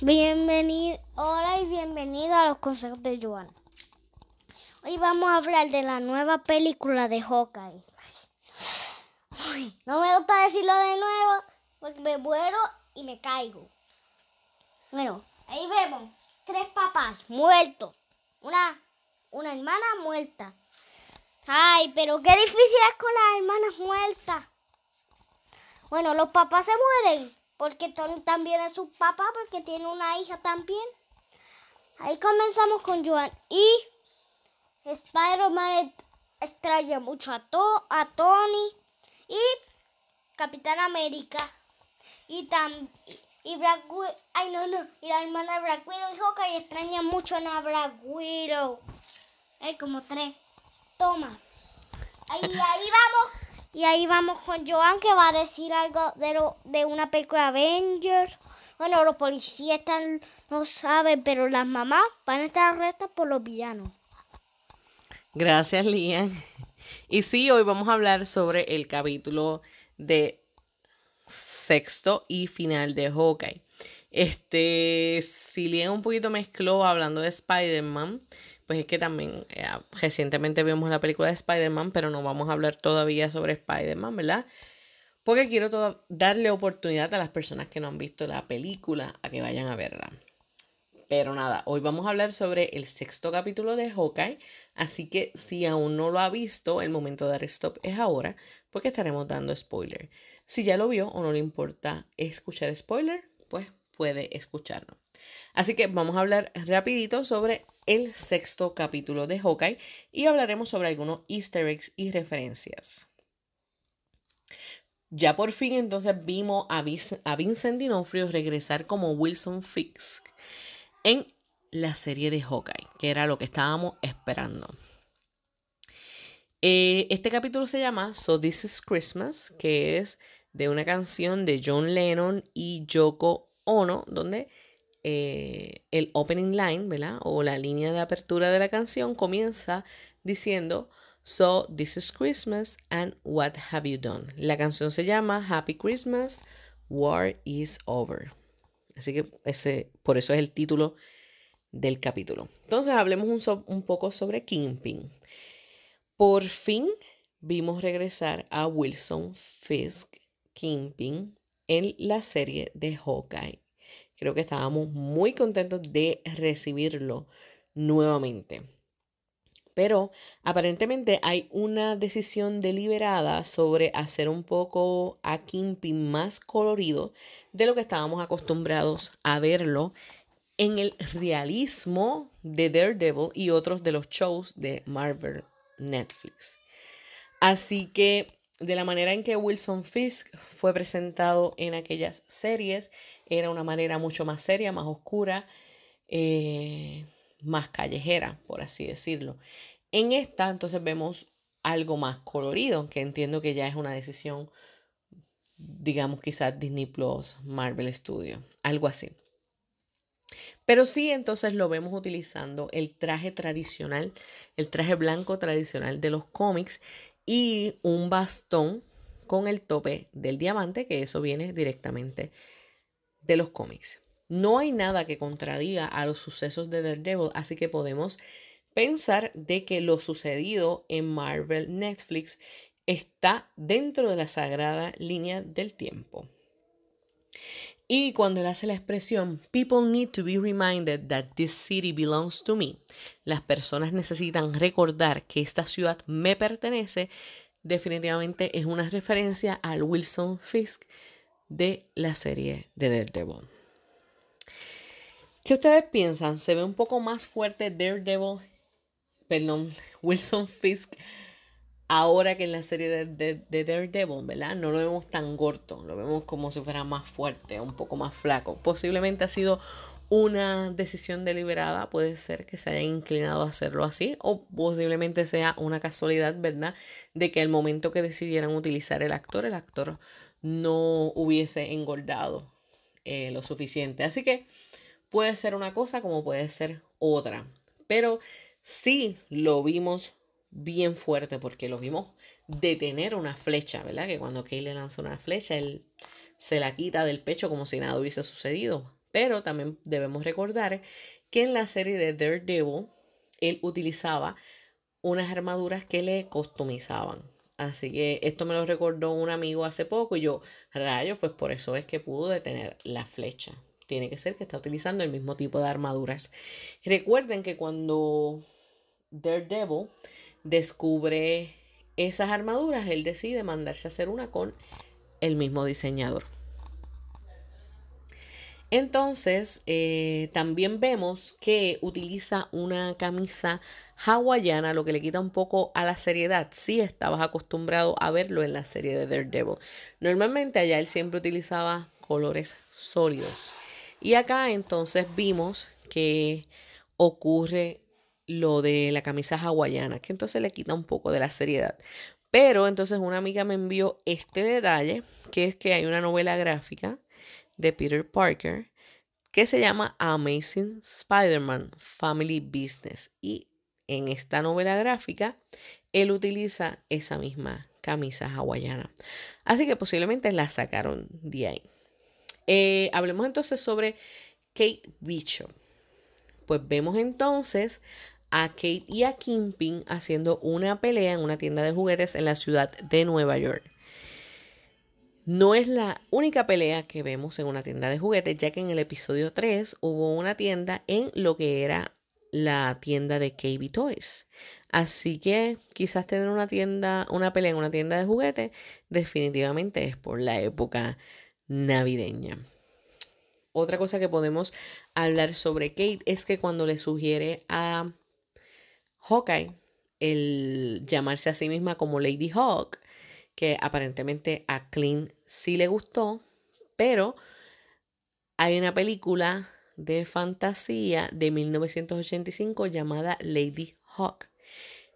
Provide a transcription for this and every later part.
Bienvenido, hola y bienvenido a los consejos de Joan. Hoy vamos a hablar de la nueva película de Hawkeye. No me gusta decirlo de nuevo porque me muero y me caigo. Bueno, ahí vemos tres papás muertos, una, una hermana muerta. Ay, pero qué difícil es con las hermanas muertas. Bueno, los papás se mueren porque Tony también es su papá porque tiene una hija también. Ahí comenzamos con Joan y Spider-Man extraña mucho a, a Tony y Capitán América y también y Black Widow, ay no no, y la hermana Black Widow y Hawkeye extraña mucho a Black Widow. Hay como tres. Toma. Ahí, ahí vamos. Y ahí vamos con Joan que va a decir algo de, lo, de una película Avengers. Bueno, los policías están, no saben, pero las mamás van a estar arrestadas por los villanos. Gracias, Lian. Y sí, hoy vamos a hablar sobre el capítulo de sexto y final de Hawkeye. Este, si Lian un poquito mezcló hablando de Spider-Man, pues es que también eh, recientemente vimos la película de Spider-Man, pero no vamos a hablar todavía sobre Spider-Man, ¿verdad? Porque quiero darle oportunidad a las personas que no han visto la película a que vayan a verla. Pero nada, hoy vamos a hablar sobre el sexto capítulo de Hawkeye, así que si aún no lo ha visto, el momento de dar stop es ahora, porque estaremos dando spoiler. Si ya lo vio o no le importa escuchar spoiler, pues puede escucharlo. Así que vamos a hablar rapidito sobre el sexto capítulo de Hawkeye y hablaremos sobre algunos easter eggs y referencias. Ya por fin entonces vimos a, Vincent Dinofrio regresar como Wilson Fisk en la serie de Hawkeye, que era lo que estábamos esperando. Eh, este capítulo se llama So This is Christmas, que es de una canción de John Lennon y Yoko Donde eh, el opening line, ¿verdad? O la línea de apertura de la canción comienza diciendo So this is Christmas and what have you done? La canción se llama Happy Christmas, War is over. Así que ese, por eso es el título del capítulo. Entonces hablemos un, un poco sobre Kingpin. Por fin vimos regresar a Wilson Fisk Kingpin en la serie de Hawkeye. Creo que estábamos muy contentos de recibirlo nuevamente. Pero aparentemente hay una decisión deliberada sobre hacer un poco a Kingpin más colorido de lo que estábamos acostumbrados a verlo en el realismo de Daredevil y otros de los shows de Marvel Netflix. Así que de la manera en que Wilson Fisk fue presentado en aquellas series, era una manera mucho más seria, más oscura, eh, más callejera, por así decirlo. En esta, entonces vemos algo más colorido, que entiendo que ya es una decisión, digamos quizás Disney Plus, Marvel Studio, algo así. Pero sí, entonces lo vemos utilizando el traje tradicional, el traje blanco tradicional de los cómics y un bastón con el tope del diamante, que eso viene directamente de los cómics. No hay nada que contradiga a los sucesos de Daredevil, así que podemos pensar de que lo sucedido en Marvel Netflix está dentro de la sagrada línea del tiempo. Y cuando él hace la expresión, people need to be reminded that this city belongs to me, las personas necesitan recordar que esta ciudad me pertenece, definitivamente es una referencia al Wilson Fisk de la serie de Daredevil. ¿Qué ustedes piensan? ¿Se ve un poco más fuerte Daredevil, perdón, Wilson Fisk ahora que en la serie de, Daredevil, ¿verdad? No lo vemos tan gordo, lo vemos como si fuera más fuerte, un poco más flaco. Posiblemente ha sido una decisión deliberada, puede ser que se haya inclinado a hacerlo así, o posiblemente sea una casualidad, ¿verdad? De que al momento que decidieran utilizar el actor, el actor no hubiese engordado eh, lo suficiente. Así que puede ser una cosa como puede ser otra. Pero sí lo vimos bien fuerte porque lo vimos detener una flecha, ¿verdad? Que cuando Kay le lanza una flecha, él se la quita del pecho como si nada hubiese sucedido. Pero también debemos recordar que en la serie de Daredevil él utilizaba unas armaduras que le customizaban. Así que esto me lo recordó un amigo hace poco y yo, rayos, pues por eso es que pudo detener la flecha. Tiene que ser que está utilizando el mismo tipo de armaduras. Recuerden que cuando Daredevil descubre esas armaduras, él decide mandarse a hacer una con el mismo diseñador. Entonces, eh, también vemos que utiliza una camisa hawaiana, lo que le quita un poco a la seriedad. Si estabas acostumbrado a verlo en la serie de Daredevil. Normalmente allá él siempre utilizaba colores sólidos. Y acá entonces vimos que ocurre lo de la camisa hawaiana, que entonces le quita un poco de la seriedad. Pero entonces una amiga me envió este detalle, que es que hay una novela gráfica de Peter Parker que se llama Amazing Spider-Man Family Business. Y en esta novela gráfica, él utiliza esa misma camisa hawaiana. Así que posiblemente la sacaron de ahí. Eh, hablemos entonces sobre Kate Bishop. Pues vemos entonces a Kate y a Kimping haciendo una pelea en una tienda de juguetes en la ciudad de Nueva York. No es la única pelea que vemos en una tienda de juguetes, ya que en el episodio 3 hubo una tienda en lo que era la tienda de KB Toys. Así que quizás tener una tienda, una pelea en una tienda de juguetes, definitivamente es por la época navideña. Otra cosa que podemos hablar sobre Kate es que cuando le sugiere a Hawkeye el llamarse a sí misma como Lady Hawk, que aparentemente a Clint sí le gustó, pero hay una película de fantasía de 1985 llamada Lady Hawk,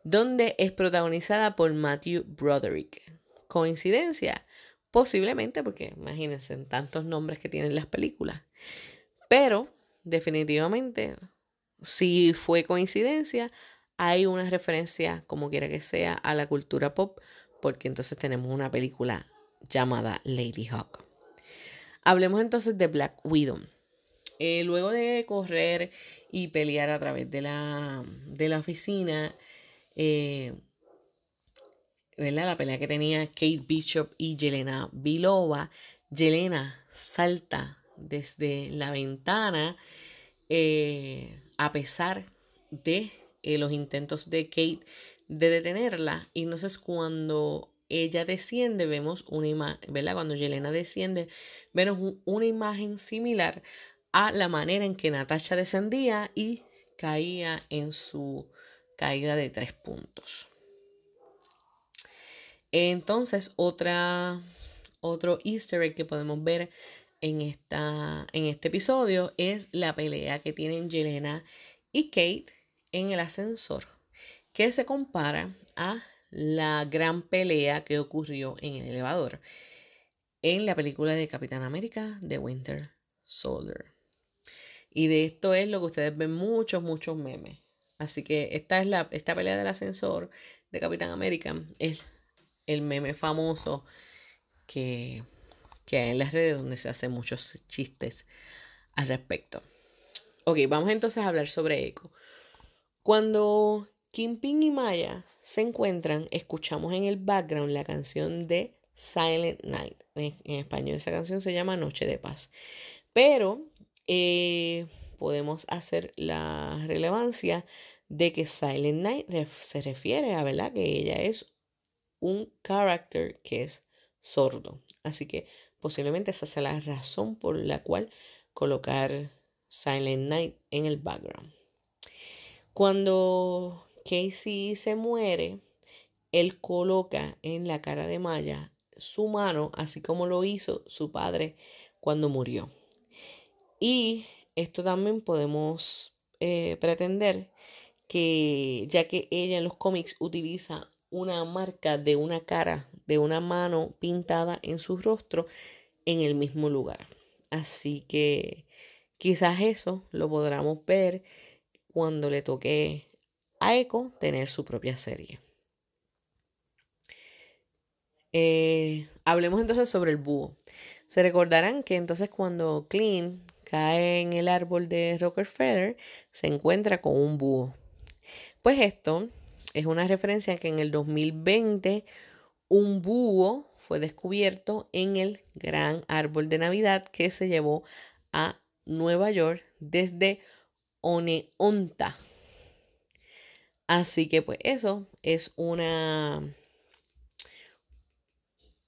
donde es protagonizada por Matthew Broderick. ¿Coincidencia? Posiblemente, porque imagínense tantos nombres que tienen las películas. Pero, definitivamente, si fue coincidencia, hay una referencia, como quiera que sea, a la cultura pop porque entonces tenemos una película llamada Lady Hawk. Hablemos entonces de Black Widow. Eh, luego de correr y pelear a través de la, de la oficina, eh, la pelea que tenía Kate Bishop y Yelena Vilova, Yelena salta desde la ventana eh, a pesar de los intentos de Kate de detenerla. Y entonces cuando ella desciende, vemos una imagen, ¿verdad? Cuando Yelena desciende, vemos una imagen similar a la manera en que Natasha descendía y caía en su caída de tres puntos. Entonces, otra, otro easter egg que podemos ver en, esta, en este episodio es la pelea que tienen Yelena y Kate en el ascensor que se compara a la gran pelea que ocurrió en el elevador en la película de Capitán América de Winter Soldier. Y de esto es lo que ustedes ven muchos, muchos memes. Así que esta es la esta pelea del ascensor de Capitán América es el meme famoso que, que hay en las redes donde se hacen muchos chistes al respecto. Ok, vamos entonces a hablar sobre Echo. Cuando Kimping y Maya se encuentran, escuchamos en el background la canción de Silent Night. En, español esa canción se llama Noche de Paz. Pero eh, podemos hacer la relevancia de que Silent Night se refiere a, ¿verdad? Que ella es un character que es sordo. Así que posiblemente esa sea la razón por la cual colocar Silent Night en el background. Cuando Casey se muere, él coloca en la cara de Maya su mano, así como lo hizo su padre cuando murió. Y esto también podemos eh, pretender que ya que ella en los cómics utiliza una marca de una cara, de una mano pintada en su rostro en el mismo lugar. Así que quizás eso lo podamos ver cuando le toque a Echo tener su propia serie. Eh, hablemos entonces sobre el búho. Se recordarán que entonces cuando Clean cae en el árbol de Rockefeller, se encuentra con un búho. Pues esto es una referencia que en el 2020 un búho fue descubierto en el gran árbol de Navidad que se llevó a Nueva York desde Oneonta. Así que pues eso es una,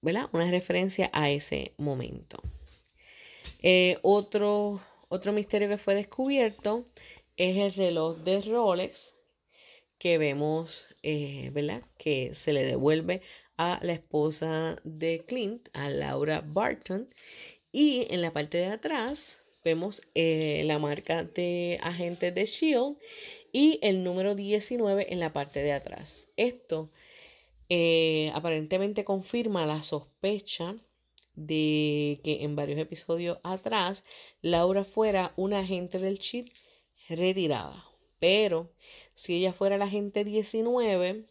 ¿verdad? Una referencia a ese momento. Eh, otro, otro misterio que fue descubierto es el reloj de Rolex que vemos, eh. Que se le devuelve a la esposa de Clint, a Laura Barton. Y en la parte de atrás vemos eh, la marca de agentes de Shield y el número 19 en la parte de atrás. Esto eh, aparentemente confirma la sospecha de que en varios episodios atrás Laura fuera una agente del Shield retirada. Pero si ella fuera la agente 19,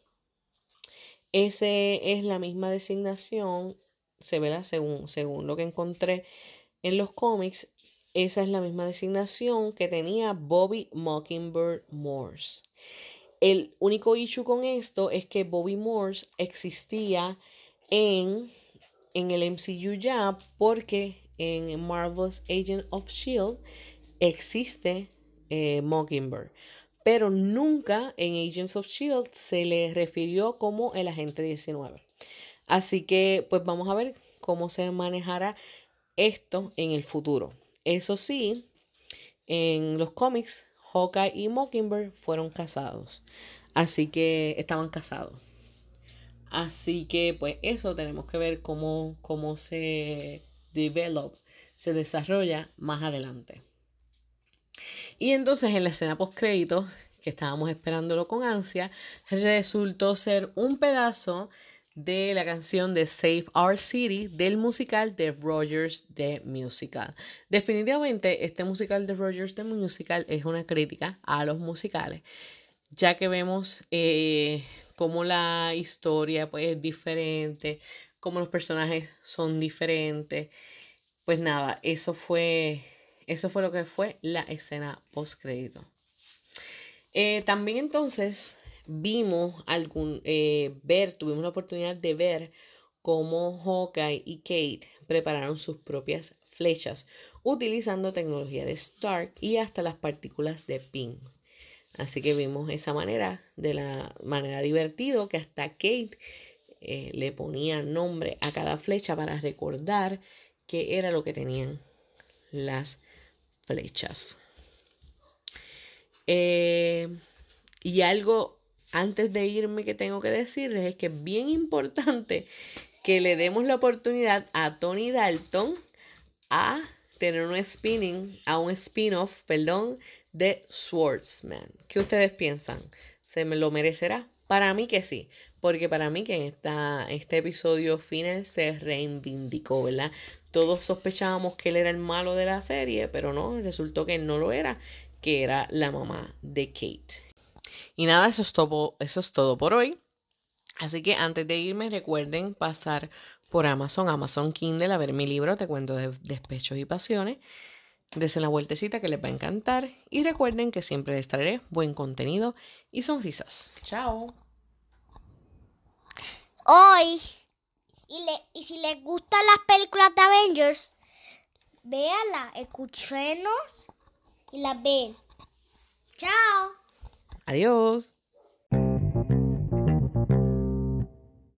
ese es la misma designación, se ve según, según lo que encontré en los cómics, esa es la misma designación que tenía Bobby Mockingbird Morse. El único issue con esto es que Bobby Morse existía en, en el MCU ya porque en Marvel's Agent of Shield existe eh, Mockingbird, pero nunca en Agents of Shield se le refirió como el agente 19. Así que pues vamos a ver cómo se manejará esto en el futuro. Eso sí, en los cómics, Hawkeye y Mockingbird fueron casados. Así que estaban casados. Así que pues eso tenemos que ver cómo, cómo se develop, se desarrolla más adelante. Y entonces en la escena post crédito, que estábamos esperándolo con ansia, resultó ser un pedazo de la canción de Save Our City del musical de Rogers The Musical. Definitivamente este musical de Rogers The Musical es una crítica a los musicales, ya que vemos eh, cómo la historia pues, es diferente, cómo los personajes son diferentes. Pues nada, eso fue, eso fue lo que fue la escena post crédito. Eh, también entonces vimos algún, eh, ver, tuvimos la oportunidad de ver cómo Hawkeye y Kate prepararon sus propias flechas utilizando tecnología de Stark y hasta las partículas de ping. Así que vimos esa manera, de la manera divertido que hasta Kate eh, le ponía nombre a cada flecha para recordar qué era lo que tenían las flechas. Eh, y algo antes de irme que tengo que decirles es que es bien importante que le demos la oportunidad a Tony Dalton a tener un spinning, a un spin-off, perdón, de Swordsman. ¿Qué ustedes piensan? ¿Se me lo merecerá? Para mí que sí, porque para mí que en esta, este episodio final se reivindicó, ¿verdad? Todos sospechábamos que él era el malo de la serie, pero no, resultó que no lo era, que era la mamá de Kate. Y nada, eso es todo, eso es todo por hoy. Así que antes de irme, recuerden pasar por Amazon, Amazon Kindle, a ver mi libro, Te cuento de despechos y pasiones. Desen la vueltecita que les va a encantar. Y recuerden que siempre les traeré buen contenido y sonrisas. Chao. Hoy, y, le, y si les gustan las películas de Avengers, véanla, escúchenos y las ven. Chao. Adiós.